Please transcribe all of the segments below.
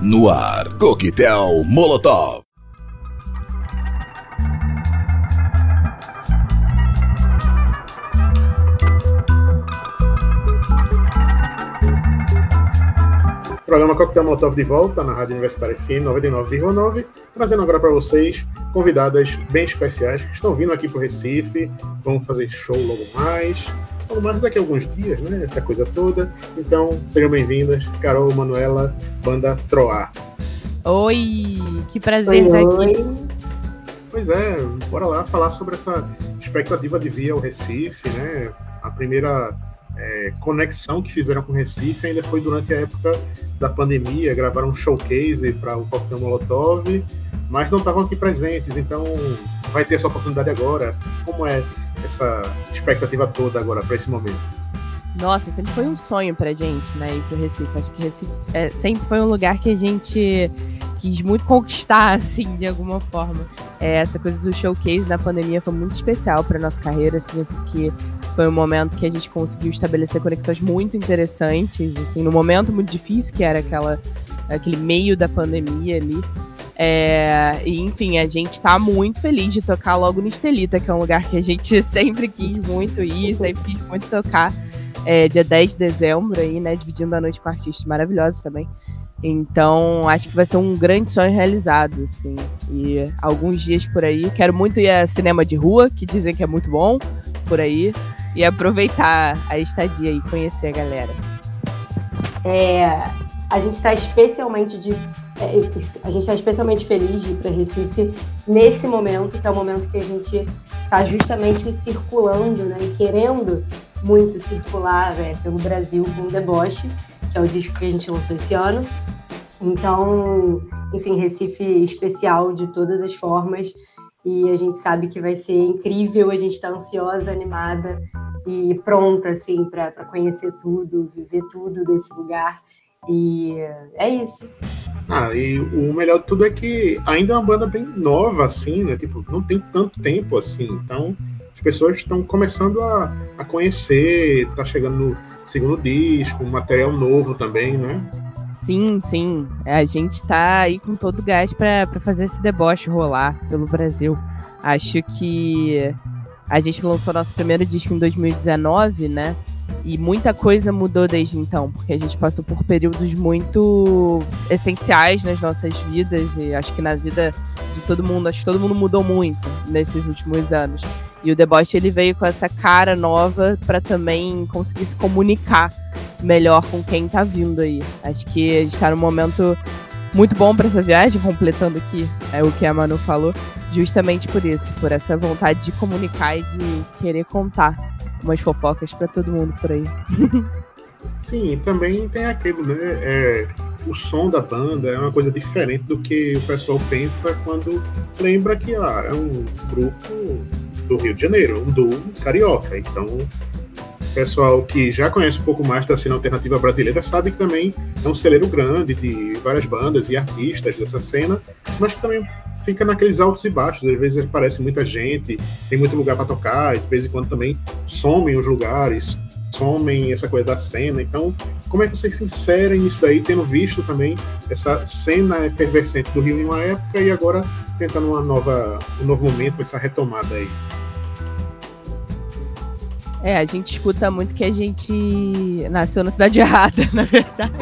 No ar, Coquetel Molotov. Programa Coquetel Molotov de volta na Rádio Universitária FM 99,9, trazendo agora para vocês convidadas bem especiais que estão vindo aqui para o Recife, vão fazer show logo mais, logo mais daqui a alguns dias, né? Essa coisa toda. Então, sejam bem-vindas, Carol, Manuela, banda Troar. Oi, que prazer estar aqui. Pois é, bora lá falar sobre essa expectativa de vir ao Recife, né? A primeira é, conexão que fizeram com o Recife ainda foi durante a época da pandemia, gravaram um showcase para o Coquetel Molotov, mas não estavam aqui presentes, então vai ter essa oportunidade agora. Como é essa expectativa toda agora para esse momento? Nossa, sempre foi um sonho pra gente, né, ir pro Recife. Acho que Recife é, sempre foi um lugar que a gente quis muito conquistar, assim, de alguma forma. É, essa coisa do showcase na pandemia foi muito especial para nossa carreira, assim, assim, que foi um momento que a gente conseguiu estabelecer conexões muito interessantes, assim, no momento muito difícil que era aquela, aquele meio da pandemia ali. É, e, enfim, a gente tá muito feliz de tocar logo no Estelita, que é um lugar que a gente sempre quis muito ir, sempre quis muito tocar. É, dia 10 de dezembro aí, né? Dividindo a noite com artistas maravilhosos também. Então, acho que vai ser um grande sonho realizado, assim. E alguns dias por aí. Quero muito ir a cinema de rua, que dizem que é muito bom por aí. E aproveitar a estadia e conhecer a galera. É, a gente está especialmente de, é, a gente está especialmente feliz de ir para Recife nesse momento, que é o momento que a gente está justamente circulando, né, e querendo muito circular né, pelo Brasil com o Deboche, que é o disco que a gente lançou esse ano. Então, enfim, Recife especial de todas as formas e a gente sabe que vai ser incrível, a gente está ansiosa, animada e pronta assim para conhecer tudo, viver tudo desse lugar. E é isso. Ah, e o melhor de tudo é que ainda é uma banda bem nova, assim, né? Tipo, não tem tanto tempo assim. Então, as pessoas estão começando a, a conhecer, tá chegando no segundo disco, material novo também, né? Sim, sim. A gente tá aí com todo o gás para fazer esse deboche rolar pelo Brasil. Acho que a gente lançou nosso primeiro disco em 2019, né? E muita coisa mudou desde então, porque a gente passou por períodos muito essenciais nas nossas vidas e acho que na vida de todo mundo, acho que todo mundo mudou muito nesses últimos anos. E o Deboche ele veio com essa cara nova para também conseguir se comunicar melhor com quem tá vindo aí. Acho que a gente tá num momento muito bom para essa viagem, completando aqui é, o que a Manu falou, justamente por isso, por essa vontade de comunicar e de querer contar umas fofocas para todo mundo por aí. Sim, também tem aquilo, né? É, o som da banda é uma coisa diferente do que o pessoal pensa quando lembra que ah, é um grupo do Rio de Janeiro, um duo carioca. Então, pessoal que já conhece um pouco mais da cena alternativa brasileira sabe que também é um celeiro grande de várias bandas e artistas dessa cena, mas que também fica naqueles altos e baixos. Às vezes aparece muita gente, tem muito lugar para tocar, e de vez em quando também somem os lugares, somem essa coisa da cena. Então, como é que vocês se inserem nisso daí, tendo visto também essa cena efervescente do Rio em uma época e agora tentando uma nova, um novo momento, essa retomada aí? É, a gente escuta muito que a gente nasceu na cidade errada, na verdade.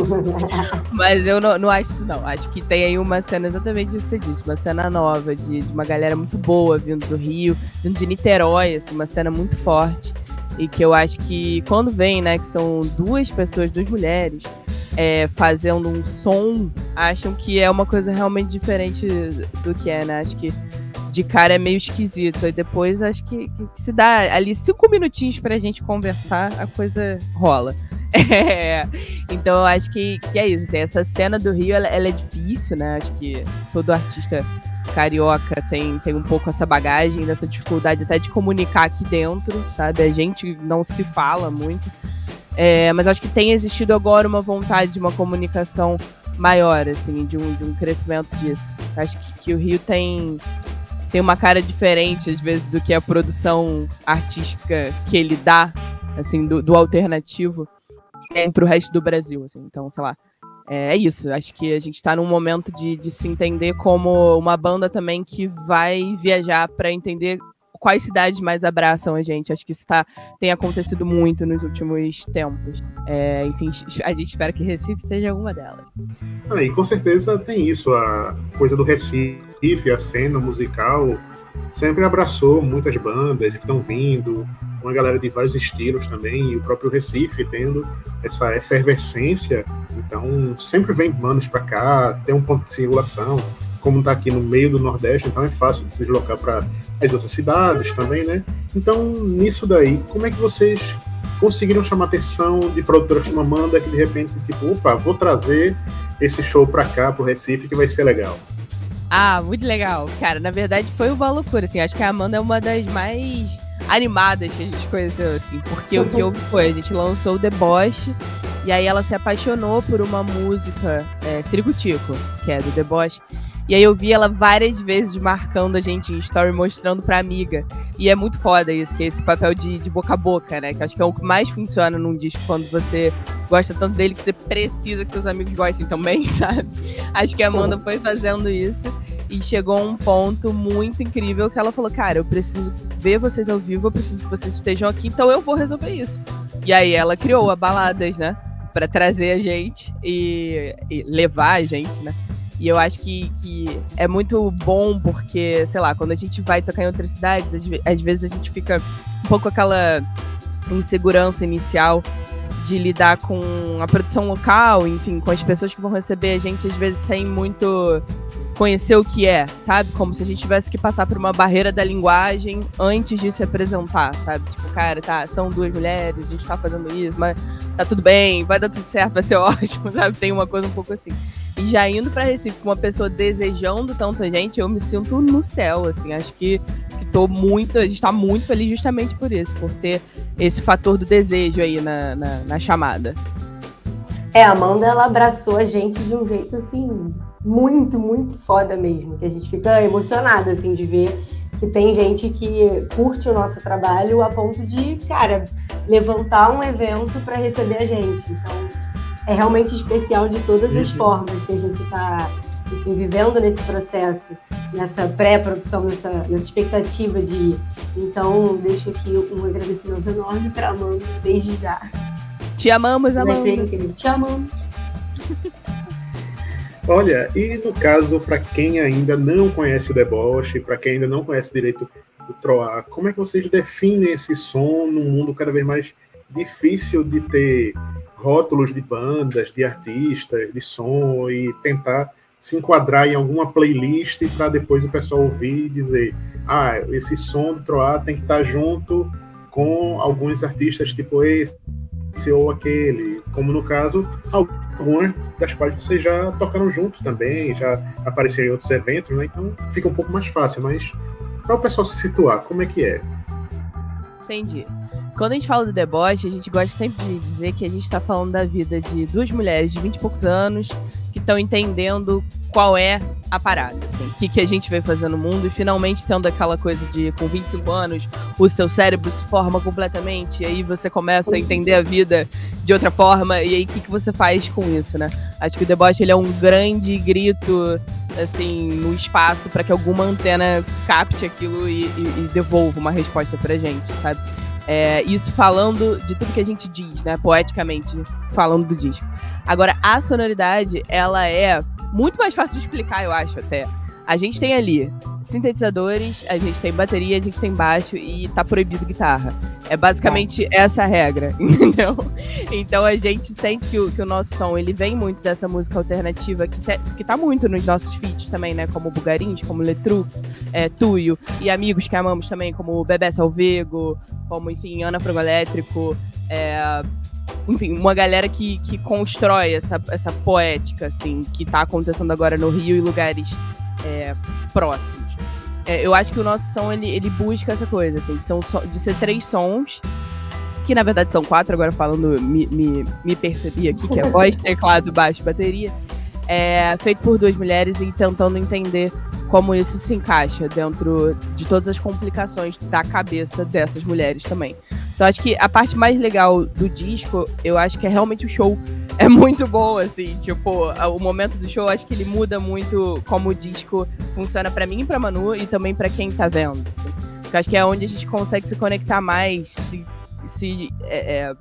Mas eu não, não acho isso, não. Acho que tem aí uma cena exatamente isso que você disse, uma cena nova, de, de uma galera muito boa vindo do Rio, vindo de Niterói, assim, uma cena muito forte. E que eu acho que quando vem, né, que são duas pessoas, duas mulheres, é, fazendo um som, acham que é uma coisa realmente diferente do que é, né? Acho que de cara é meio esquisito. E depois acho que, que, se dá ali cinco minutinhos pra gente conversar, a coisa rola. É, então eu acho que, que é isso. Assim, essa cena do Rio ela, ela, é difícil, né? Acho que todo artista carioca tem, tem um pouco essa bagagem, dessa dificuldade até de comunicar aqui dentro, sabe? A gente não se fala muito. É, mas acho que tem existido agora uma vontade de uma comunicação maior, assim, de um, de um crescimento disso. Acho que, que o Rio tem tem uma cara diferente, às vezes, do que a produção artística que ele dá, assim, do, do alternativo, é, pro resto do Brasil, assim. Então, sei lá, é, é isso. Acho que a gente está num momento de, de se entender como uma banda também que vai viajar para entender quais cidades mais abraçam a gente. Acho que isso tá, tem acontecido muito nos últimos tempos. É, enfim, a gente espera que Recife seja uma delas. Ah, e com certeza tem isso, a coisa do Recife, a cena musical sempre abraçou muitas bandas que estão vindo, uma galera de vários estilos também, e o próprio Recife tendo essa efervescência. Então, sempre vem bandas para cá, tem um ponto de circulação como está aqui no meio do Nordeste, então é fácil de se deslocar para as outras cidades também, né? Então, nisso daí, como é que vocês conseguiram chamar a atenção de produtoras como Amanda, que de repente, tipo, opa, vou trazer esse show para cá, pro Recife, que vai ser legal? Ah, muito legal. Cara, na verdade foi uma loucura, assim. Acho que a Amanda é uma das mais animadas que a gente conheceu, assim. Porque o que houve foi, a gente lançou o Deboche, e aí ela se apaixonou por uma música, é, Ciricutico, que é do Deboche. E aí eu vi ela várias vezes marcando a gente em story, mostrando pra amiga. E é muito foda isso, que é esse papel de, de boca a boca, né? Que acho que é o que mais funciona num disco quando você gosta tanto dele que você precisa que seus amigos gostem também, sabe? Acho que a Amanda foi fazendo isso. E chegou a um ponto muito incrível que ela falou: Cara, eu preciso ver vocês ao vivo, eu preciso que vocês estejam aqui, então eu vou resolver isso. E aí ela criou a Baladas, né? Pra trazer a gente e, e levar a gente, né? E eu acho que, que é muito bom porque, sei lá, quando a gente vai tocar em outras cidades, às vezes a gente fica um pouco aquela insegurança inicial de lidar com a produção local, enfim, com as pessoas que vão receber a gente, às vezes sem muito conhecer o que é, sabe? Como se a gente tivesse que passar por uma barreira da linguagem antes de se apresentar, sabe? Tipo, cara, tá, são duas mulheres, a gente tá fazendo isso, mas tá tudo bem, vai dar tudo certo, vai ser ótimo, sabe? Tem uma coisa um pouco assim. E já indo para Recife com uma pessoa desejando tanta gente, eu me sinto no céu, assim. Acho que, que tô muito, a gente tá muito feliz justamente por isso, por ter esse fator do desejo aí na, na, na chamada. É, a Amanda, ela abraçou a gente de um jeito, assim, muito, muito foda mesmo. Que a gente fica emocionada, assim, de ver que tem gente que curte o nosso trabalho a ponto de, cara, levantar um evento para receber a gente. Então, é realmente especial de todas as uhum. formas que a gente está enfim, vivendo nesse processo, nessa pré-produção, nessa, nessa expectativa de. Então, deixo aqui um agradecimento enorme para a Amanda, desde já. Te amamos, Amanda. Vai ser incrível. Te amamos. Olha, e no caso, para quem ainda não conhece o deboche, para quem ainda não conhece direito o Troar, como é que vocês definem esse som num mundo cada vez mais difícil de ter rótulos de bandas, de artistas, de som e tentar se enquadrar em alguma playlist para depois o pessoal ouvir e dizer: ah, esse som do Troar tem que estar tá junto com alguns artistas tipo esse ou aquele, como no caso, algumas das quais vocês já tocaram juntos também, já apareceram em outros eventos, né? Então fica um pouco mais fácil, mas para o pessoal se situar, como é que é? Entendi. Quando a gente fala do deboche, a gente gosta sempre de dizer que a gente está falando da vida de duas mulheres de 20 e poucos anos estão entendendo qual é a parada, assim, o que, que a gente veio fazer no mundo e finalmente tendo aquela coisa de com 25 anos o seu cérebro se forma completamente e aí você começa a entender a vida de outra forma e aí o que, que você faz com isso, né? Acho que o deboche ele é um grande grito assim no espaço para que alguma antena capte aquilo e, e, e devolva uma resposta pra gente, sabe? É, isso falando de tudo que a gente diz, né? Poeticamente falando do disco. Agora, a sonoridade, ela é muito mais fácil de explicar, eu acho, até. A gente tem ali sintetizadores, a gente tem bateria, a gente tem baixo e tá proibido guitarra. É basicamente é. essa a regra, entendeu? Então a gente sente que o, que o nosso som ele vem muito dessa música alternativa que, te, que tá muito nos nossos feats também, né? Como Bugarins, como Letrux, é, Tuyo e amigos que amamos também, como Bebé Salvego, como, enfim, Ana Frango Elétrico, é, enfim, uma galera que, que constrói essa, essa poética, assim, que tá acontecendo agora no Rio e lugares é, próximos. É, eu acho que o nosso som, ele, ele busca essa coisa, assim, de, são, de ser três sons, que na verdade são quatro, agora falando, me, me, me percebi aqui, que é voz, teclado, baixo bateria, é, feito por duas mulheres e tentando entender como isso se encaixa dentro de todas as complicações da cabeça dessas mulheres também. Então acho que a parte mais legal do disco, eu acho que é realmente o show é muito bom, assim, tipo, o momento do show, acho que ele muda muito como o disco funciona para mim e pra Manu e também para quem tá vendo, assim. Eu acho que é onde a gente consegue se conectar mais, se, se é, é,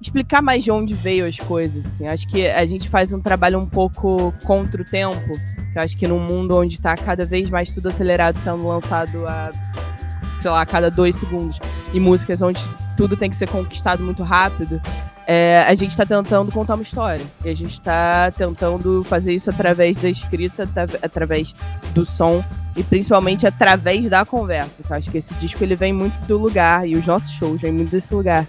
explicar mais de onde veio as coisas, assim. Acho que a gente faz um trabalho um pouco contra o tempo, que acho que num mundo onde tá cada vez mais tudo acelerado sendo lançado a, sei lá, a cada dois segundos, e músicas onde tudo tem que ser conquistado muito rápido, é, a gente está tentando contar uma história. E a gente está tentando fazer isso através da escrita, através do som e principalmente através da conversa. Então, acho que esse disco ele vem muito do lugar, e os nossos shows vêm muito desse lugar,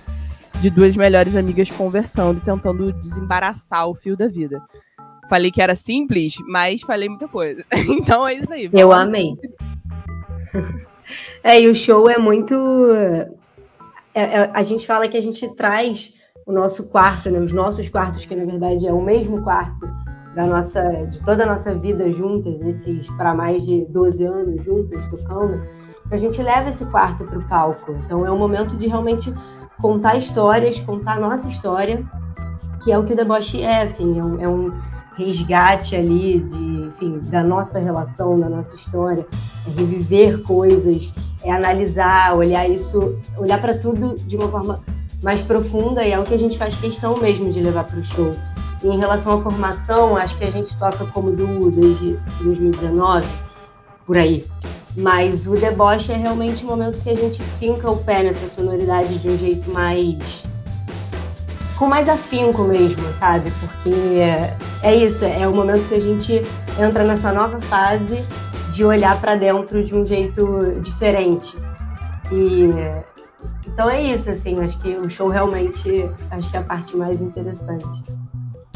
de duas melhores amigas conversando tentando desembaraçar o fio da vida. Falei que era simples, mas falei muita coisa. então é isso aí. Eu amei. É, e o show é muito. É, é, a gente fala que a gente traz o nosso quarto, né, os nossos quartos, que na verdade é o mesmo quarto da nossa, de toda a nossa vida juntas, esses para mais de 12 anos juntas tocando, a gente leva esse quarto para o palco. Então é um momento de realmente contar histórias, contar a nossa história, que é o que o deboche é, assim, é um, é um resgate ali de, enfim, da nossa relação, da nossa história, é reviver coisas, é analisar, olhar isso, olhar para tudo de uma forma mais profunda e é o que a gente faz questão mesmo de levar para o show. E em relação à formação, acho que a gente toca como duo desde 2019, por aí. Mas o deboche é realmente o momento que a gente finca o pé nessa sonoridade de um jeito mais. com mais afinco mesmo, sabe? Porque é, é isso, é o momento que a gente entra nessa nova fase de olhar para dentro de um jeito diferente. E então é isso, assim, acho que o show realmente acho que é a parte mais interessante.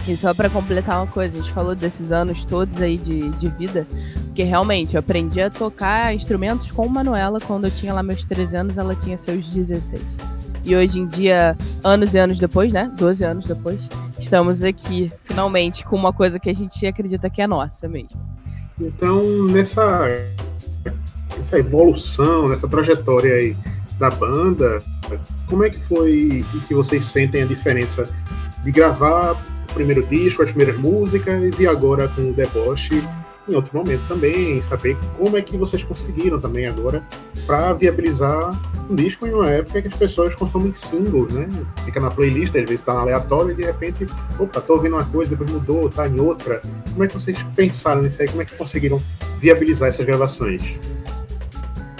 E só para completar uma coisa, a gente falou desses anos todos aí de, de vida, porque realmente eu aprendi a tocar instrumentos com Manuela quando eu tinha lá meus 13 anos, ela tinha seus 16. E hoje em dia, anos e anos depois, né? 12 anos depois, estamos aqui, finalmente, com uma coisa que a gente acredita que é nossa mesmo. Então, nessa, nessa evolução, nessa trajetória aí, da banda, como é que foi e que vocês sentem a diferença de gravar o primeiro disco, as primeiras músicas e agora com o Deboche em outro momento também, saber como é que vocês conseguiram também agora para viabilizar um disco em uma época que as pessoas consomem singles, né? Fica na playlist, às vezes está na aleatório e de repente, opa, tô ouvindo uma coisa, depois mudou, tá em outra. Como é que vocês pensaram nisso aí? Como é que conseguiram viabilizar essas gravações?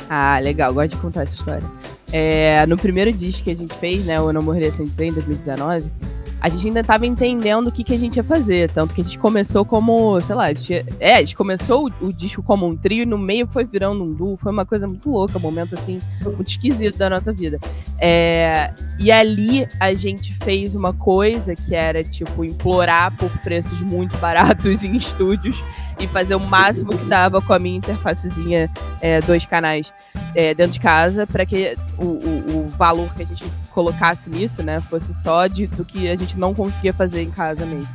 Ah, legal, gosto de contar essa história. É, no primeiro disco que a gente fez, né, o Não Morreria Sem Dizer, em 2019, a gente ainda estava entendendo o que, que a gente ia fazer. Tanto que a gente começou como, sei lá, a gente, é, a gente começou o, o, disco como um trio e no meio foi virando um duo. Foi uma coisa muito louca, um momento assim, muito esquisito da nossa vida. É, e ali a gente fez uma coisa que era, tipo, implorar por preços muito baratos em estúdios e fazer o máximo que dava com a minha interfacezinha, é, dois canais é, dentro de casa, para que o, o, o, valor que a gente colocasse nisso, né, fosse só de, do que a gente não conseguia fazer em casa mesmo.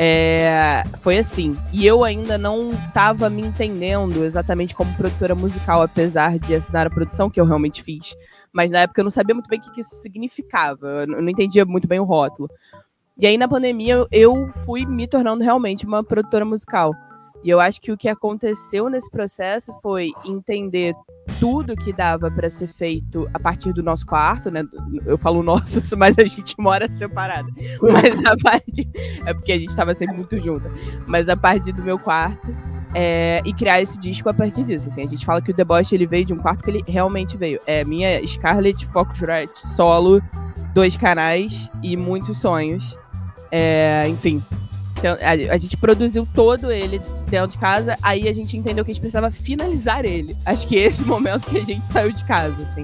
É, foi assim. E eu ainda não estava me entendendo exatamente como produtora musical, apesar de assinar a produção, que eu realmente fiz. Mas na época eu não sabia muito bem o que, isso significava. Eu não entendia muito bem o rótulo. E aí, na pandemia, eu fui me tornando realmente uma produtora musical. E eu acho que o que aconteceu nesse processo foi entender tudo que dava para ser feito a partir do nosso quarto, né? Eu falo nosso, mas a gente mora separado. Mas a parte é porque a gente estava sempre muito junto. Mas a partir do meu quarto é, e criar esse disco a partir disso. Assim, a gente fala que o Deboche ele veio de um quarto que ele realmente veio. É minha Scarlett Focusrite solo, dois canais e muitos sonhos. É, enfim, então, a, a, gente produziu todo ele dentro de casa, aí a gente entendeu que a gente precisava finalizar ele. Acho que esse momento que a gente saiu de casa, assim.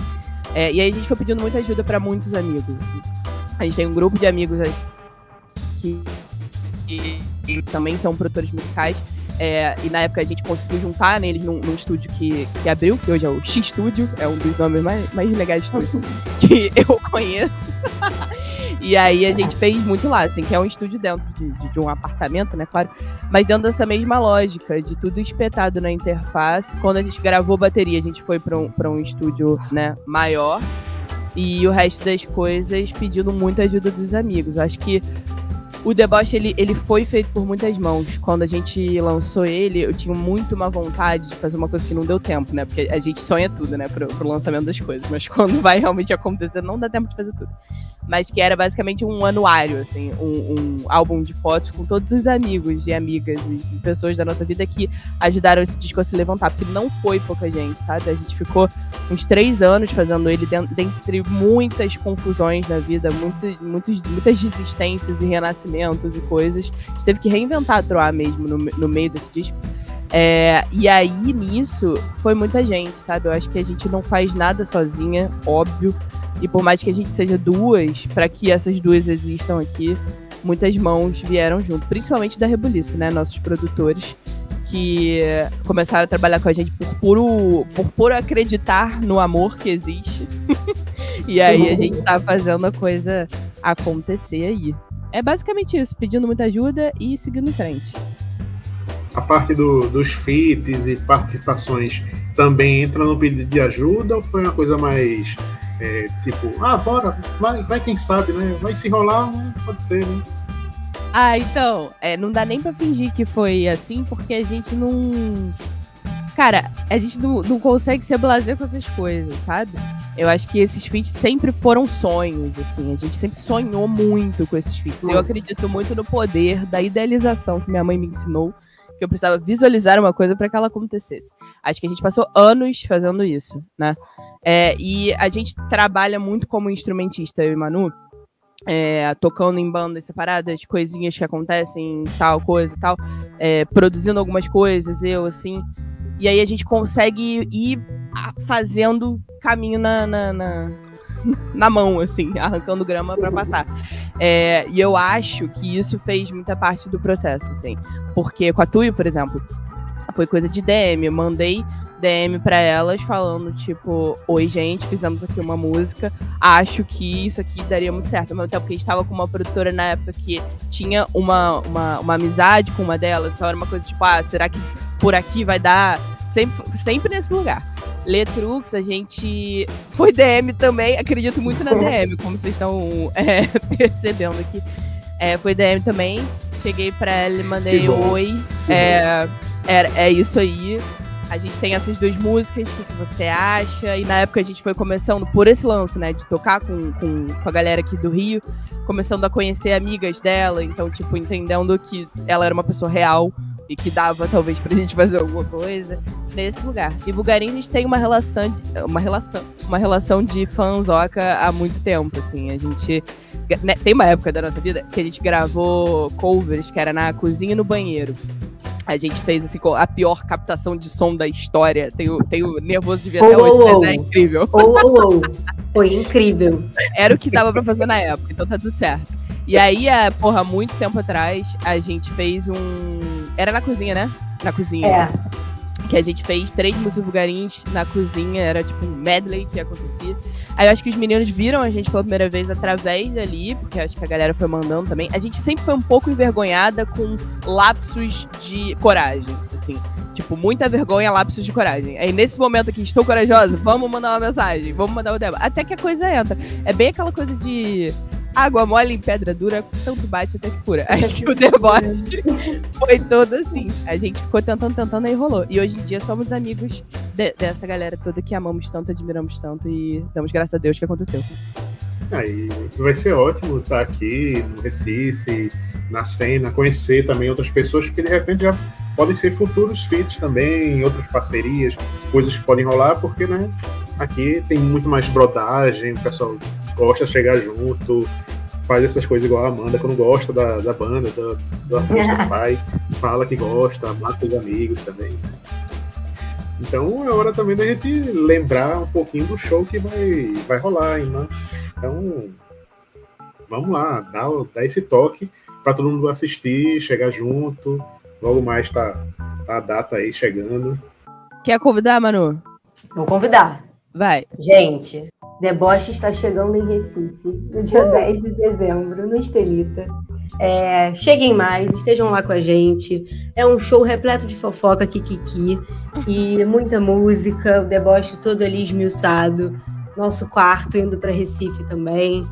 É, e aí a gente foi pedindo muita ajuda para muitos amigos. Assim. A gente tem um grupo de amigos que, que, que também são produtores musicais. É, e na época a gente conseguiu juntar neles num, num, estúdio que, que abriu, que hoje é o X Studio, é um dos nomes mais, mais legais de estúdio que eu conheço. E aí a gente fez muito lá, assim, que é um estúdio dentro de, de, de, um apartamento, né, claro, mas dentro dessa mesma lógica, de tudo espetado na interface. Quando a gente gravou bateria, a gente foi para um, um estúdio, né, maior. E o resto das coisas pedindo muita ajuda dos amigos. Acho que o Deboche, ele, ele foi feito por muitas mãos. Quando a gente lançou ele, eu tinha muito uma vontade de fazer uma coisa que não deu tempo, né? Porque a gente sonha tudo, né? Pro, pro lançamento das coisas. Mas quando vai realmente acontecer, não dá tempo de fazer tudo. Mas que era basicamente um anuário, assim, um, um álbum de fotos com todos os amigos e amigas e pessoas da nossa vida que ajudaram esse disco a se levantar. Porque não foi pouca gente, sabe? A gente ficou uns três anos fazendo ele dentre muitas confusões na vida, muito, muitos, muitas desistências e renascimentos e coisas. A gente teve que reinventar a Troar mesmo no, no meio desse disco. É, e aí, nisso, foi muita gente, sabe? Eu acho que a gente não faz nada sozinha, óbvio. E por mais que a gente seja duas, para que essas duas existam aqui, muitas mãos vieram junto, principalmente da Rebuliço, né? Nossos produtores que começaram a trabalhar com a gente por puro, por puro acreditar no amor que existe. e aí a gente tá fazendo a coisa acontecer aí. É basicamente isso, pedindo muita ajuda e seguindo em frente. A parte do, dos feats e participações também entra no pedido de ajuda ou foi uma coisa mais é, tipo, ah, bora, vai, vai quem sabe, né? Vai se rolar, né? pode ser, né? Ah, então, é, não dá nem pra fingir que foi assim, porque a gente não. Cara, a gente não, não consegue ser blazer com essas coisas, sabe? Eu acho que esses feats sempre foram sonhos, assim. A gente sempre sonhou muito com esses feats. Eu acredito muito no poder da idealização que minha mãe me ensinou que eu precisava visualizar uma coisa para que ela acontecesse. Acho que a gente passou anos fazendo isso, né? É, e a gente trabalha muito como instrumentista, eu e Manu, é, tocando em bandas separadas, coisinhas que acontecem, tal coisa e tal, é, produzindo algumas coisas, eu assim. E aí a gente consegue ir fazendo caminho na, na, na, na mão, assim, arrancando grama para passar. É, e eu acho que isso fez muita parte do processo, assim. Porque com a Tui, por exemplo, foi coisa de DM. Eu mandei DM para elas falando, tipo, oi, gente, fizemos aqui uma música. Acho que isso aqui daria muito certo. Mas até porque a gente tava com uma produtora na época que tinha uma, uma, uma amizade com uma delas. Então era uma coisa tipo, ah, será que por aqui vai dar? Sempre, sempre nesse lugar. Letrux, a gente foi DM também, acredito muito na DM, como vocês estão é, percebendo aqui. É, foi DM também. Cheguei pra ela e mandei oi. É, é, é isso aí. A gente tem essas duas músicas, o que, que, você acha? E na época a gente foi começando por esse lance, né? De tocar com, com, com, a galera aqui do Rio, começando a conhecer amigas dela, então, tipo, entendendo que ela era uma pessoa real e que dava talvez pra gente fazer alguma coisa nesse lugar. E Bulgarim a gente tem uma relação, uma relação, uma relação de fanzoca há muito tempo, assim. A gente né, tem uma época da nossa vida que a gente gravou covers que era na cozinha e no banheiro. A gente fez assim, a pior captação de som da história. Tenho, tenho nervoso de ver oh, até hoje, oh, mas é incrível. Oh, oh, oh. Foi incrível. Era o que dava pra fazer na época, então tá tudo certo. E aí, porra, muito tempo atrás, a gente fez um. Era na cozinha, né? Na cozinha. É. Que a gente fez três músicas vulgarins na cozinha, era tipo um medley que acontecia. Aí eu acho que os meninos viram a gente pela primeira vez através dali, porque acho que a galera foi mandando também. A gente sempre foi um pouco envergonhada com lapsos de coragem, assim. Tipo, muita vergonha, lapsos de coragem. Aí nesse momento aqui, estou corajosa, vamos mandar uma mensagem, vamos mandar o demo. Até que a coisa entra. É bem aquela coisa de água mole em pedra dura, tanto bate até que fura. Acho que o deboche foi todo assim. A gente ficou tentando, tentando, aí rolou. E hoje em dia somos amigos de, dessa galera toda que amamos tanto, admiramos tanto e damos graças a Deus que aconteceu. Aí vai ser ótimo estar aqui no Recife, na cena, conhecer também outras pessoas que de repente já podem ser futuros feats também, outras parcerias, coisas que podem rolar, porque né, aqui tem muito mais brodagem, o pessoal gosta de chegar junto, faz essas coisas igual a Amanda, quando gosta da, da banda, do, do artista do pai, fala que gosta, mata os amigos também. Então é hora também da gente lembrar um pouquinho do show que vai, vai rolar, hein, né? Então, vamos lá, dá, dá esse toque para todo mundo assistir, chegar junto. Logo mais tá, tá a data aí chegando. Quer convidar, Manu? Vou convidar. Vai. Gente, Deboche está chegando em Recife no dia uh! 10 de dezembro, no Estelita. É, cheguem mais, estejam lá com a gente. É um show repleto de fofoca, kikiki e muita música. O deboche todo ali esmiuçado. Nosso quarto indo para Recife também.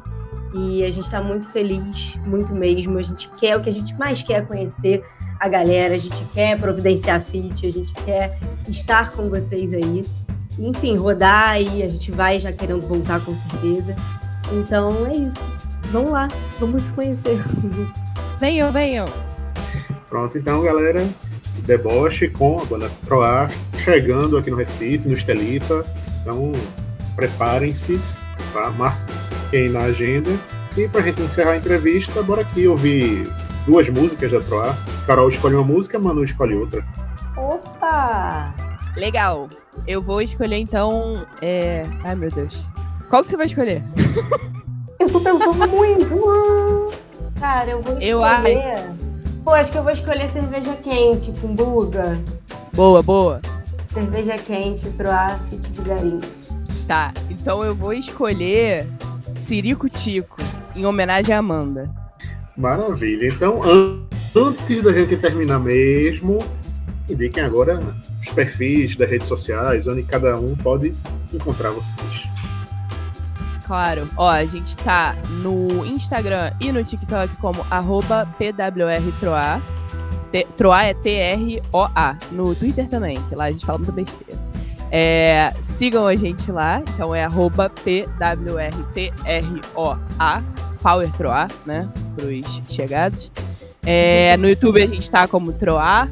E a gente está muito feliz, muito mesmo. A gente quer o que a gente mais quer conhecer a galera, a gente quer providenciar fit, a gente quer estar com vocês aí. Enfim, rodar aí, a gente vai já querendo voltar com certeza. Então é isso. Vamos lá, vamos se conhecer. Venham, venham. Pronto, então, galera, deboche com a banda Troar chegando aqui no Recife, no Estelipa. Então, preparem-se, tá? marquem na agenda. E pra gente encerrar a entrevista, bora aqui ouvir duas músicas da Troar. Carol escolhe uma música, Manu escolhe outra. Opa! Legal. Eu vou escolher então. É... Ai meu Deus. Qual que você vai escolher? Eu tô pensando muito. Cara, eu vou escolher. Eu acho. Pô, acho que eu vou escolher cerveja quente com buga. Boa, boa. Cerveja quente, Troar, Fit Vigarinhos. Tá, então eu vou escolher Sirico Tico, em homenagem à Amanda. Maravilha. Então, an antes da gente terminar mesmo, indiquem agora os perfis das redes sociais, onde cada um pode encontrar vocês. Claro. Ó, a gente tá no Instagram e no TikTok como arroba PWRTroa. Troa é T-R-O-A. No Twitter também, que lá a gente fala muita besteira. É, sigam a gente lá, então é arroba P-W-R-T-R-O-A, Power Troa, né? Pros chegados. É, no YouTube a gente tá como Troa.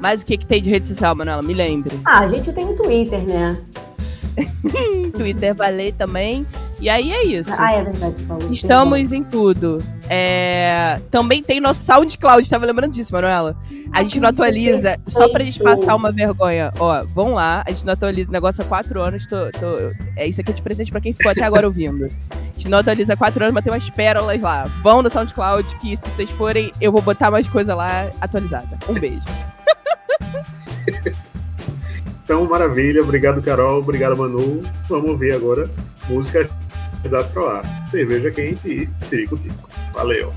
Mas o que, que tem de rede social, Manuela? Me lembre. Ah, a gente tem o Twitter, né? Twitter valei também. E aí é isso. Ah, é verdade, você falou. Estamos em tudo. É... Também tem nosso SoundCloud, estava lembrando disso, Manuela. A gente não atualiza, só pra gente passar uma vergonha. Ó, vão lá, a gente não atualiza o negócio há quatro anos. Tô, tô... É isso aqui é de presente pra quem ficou até agora ouvindo. A gente não atualiza há quatro anos, mas tem umas pérolas lá. Vão no SoundCloud, que se vocês forem, eu vou botar mais coisa lá atualizada. Um beijo. Então, maravilha. Obrigado, Carol. Obrigado, Manu. Vamos ver agora música da Troar. Cerveja quente e Cirico Tico. Valeu.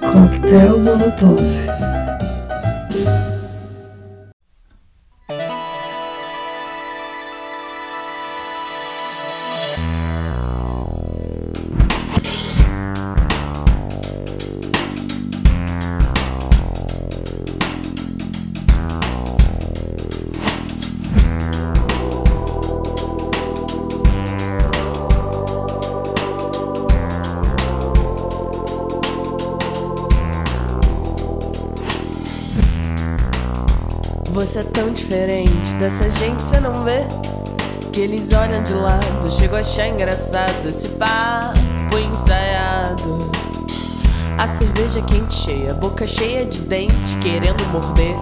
Coquetel Molotov. Você é tão diferente dessa gente, você não vê? Que eles olham de lado, chego a achar engraçado esse papo ensaiado. A cerveja quente cheia, boca cheia de dente, querendo morder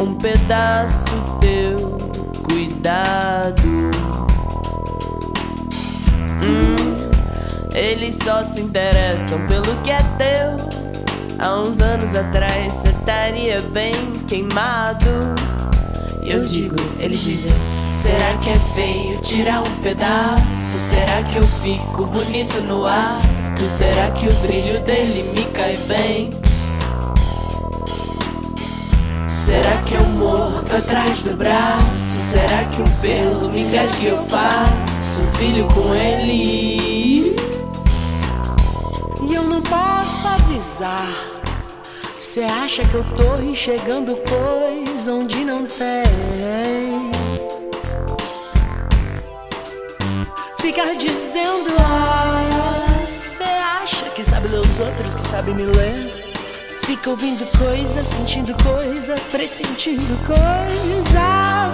um pedaço teu. Cuidado. Hum, eles só se interessam pelo que é teu. Há uns anos atrás você estaria bem queimado. Eu digo, eles dizem: Será que é feio tirar um pedaço? Será que eu fico bonito no ar? Será que o brilho dele me cai bem? Será que um morto atrás do braço? Será que um pelo me engasga e eu faço um filho com ele? E eu não posso avisar. Cê acha que eu tô enxergando coisa onde não tem? Ficar dizendo, ah, cê acha que sabe ler os outros que sabe me ler? Fica ouvindo coisas, sentindo coisas, pressentindo coisas.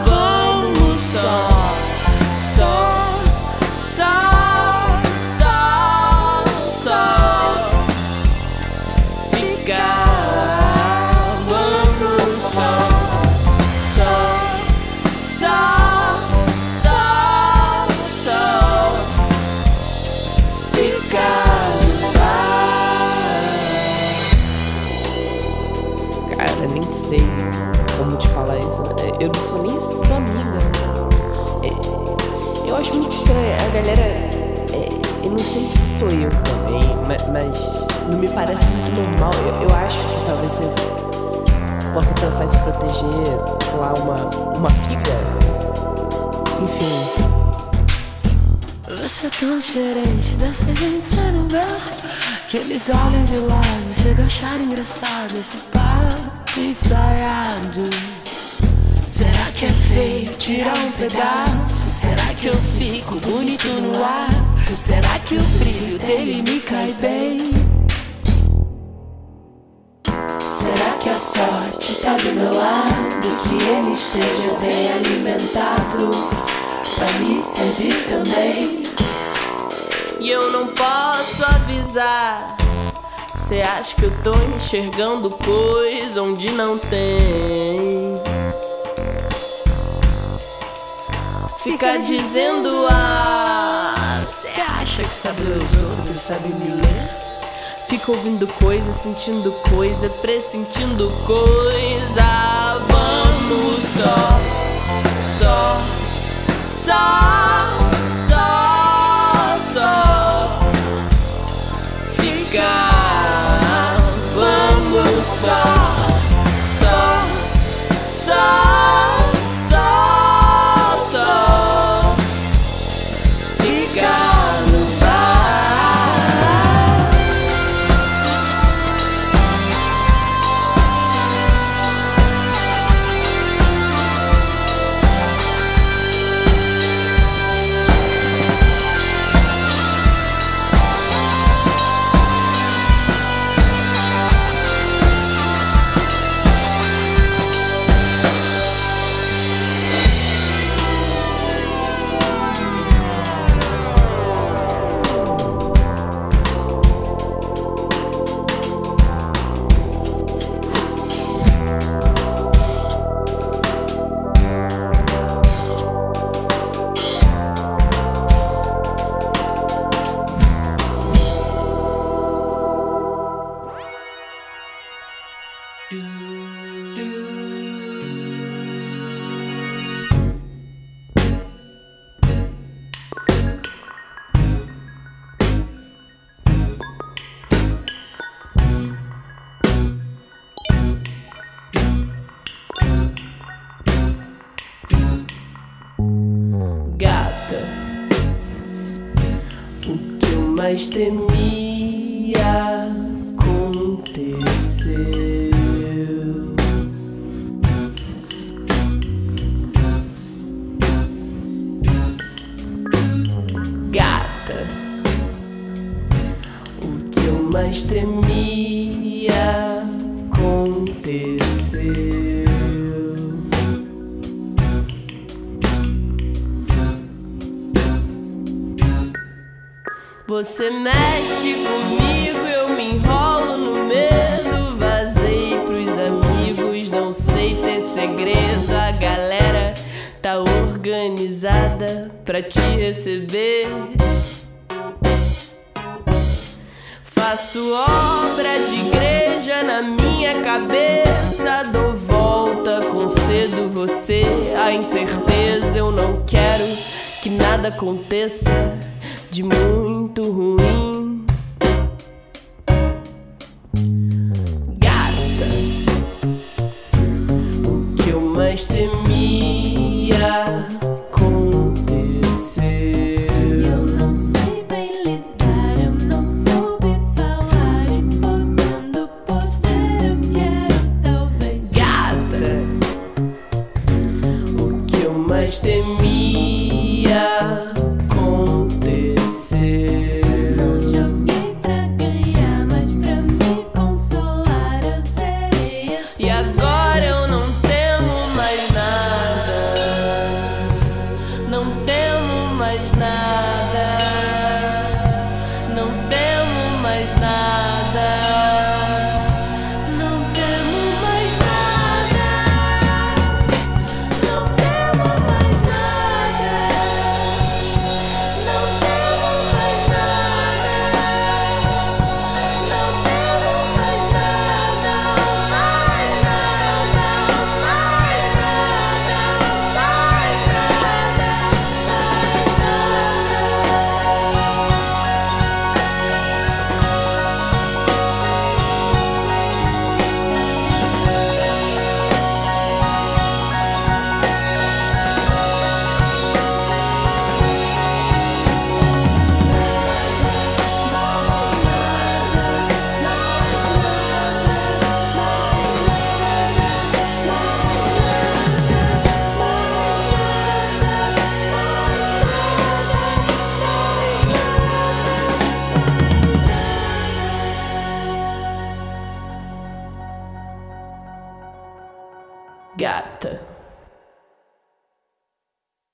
Vamos só, não sei se sou eu também, ma- mas não me parece muito normal. Eu, eu acho que talvez você possa pensar em se proteger, sei lá, uma, uma figa. Enfim. Você é tão diferente dessa gente, não vê Que eles olham de lado, chega a achar engraçado Esse papo ensaiado Será que é feio tirar um pedaço? Será que eu fico bonito no ar? Será que o brilho dele me cai bem? Será que a sorte tá do meu lado? Que ele esteja bem alimentado Pra me servir também E eu não posso avisar. Cê acha que eu tô enxergando coisa onde não tem? Fica dizendo ah, cê acha que sabe ler os outros, sabe me ler? Fica ouvindo coisa, sentindo coisa, pressentindo coisa. Vamos só, só, só, mais nada aconteça de muito ruim. Gata, o que eu mais temia